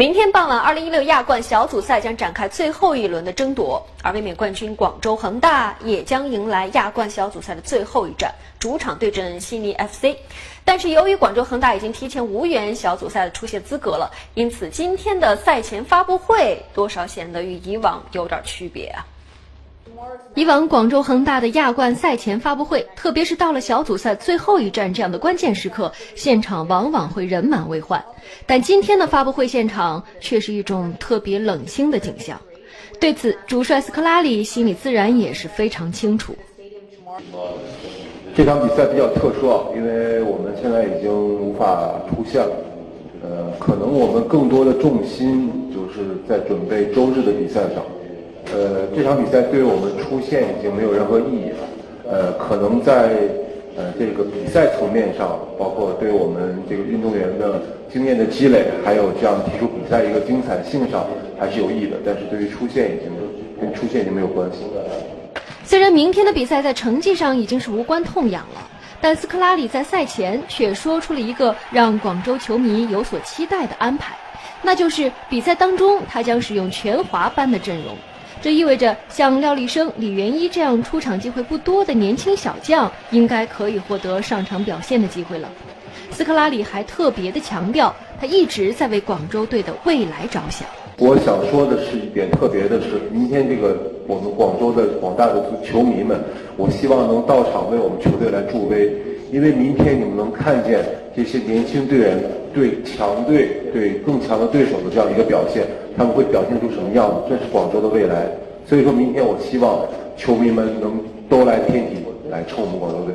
明天傍晚，二零一六亚冠小组赛将展开最后一轮的争夺，而卫冕冠军广州恒大也将迎来亚冠小组赛的最后一战，主场对阵悉尼 FC。但是由于广州恒大已经提前无缘小组赛的出线资格了，因此今天的赛前发布会多少显得与以往有点区别啊。以往广州恒大的亚冠赛前发布会，特别是到了小组赛最后一战这样的关键时刻，现场往往会人满为患。但今天的发布会现场却是一种特别冷清的景象。对此，主帅斯科拉里心里自然也是非常清楚。这场比赛比较特殊啊，因为我们现在已经无法出线了。呃，可能我们更多的重心就是在准备周日的比赛上。呃，这场比赛对于我们出线已经没有任何意义了。呃，可能在呃这个比赛层面上，包括对我们这个运动员的经验的积累，还有这样提出比赛一个精彩性上，还是有意义的。但是对于出线已经跟出线已经没有关系了。虽然明天的比赛在成绩上已经是无关痛痒了，但斯科拉里在赛前却说出了一个让广州球迷有所期待的安排，那就是比赛当中他将使用全华班的阵容。这意味着，像廖立生、李元一这样出场机会不多的年轻小将，应该可以获得上场表现的机会了。斯科拉里还特别的强调，他一直在为广州队的未来着想。我想说的是一点特别的是，明天这个我们广州的广大的球迷们，我希望能到场为我们球队来助威，因为明天你们能看见这些年轻队员对强队、对更强的对手的这样一个表现。他们会表现出什么样子？这是广州的未来。所以说明天，我希望球迷们能都来天体来冲我们广州队。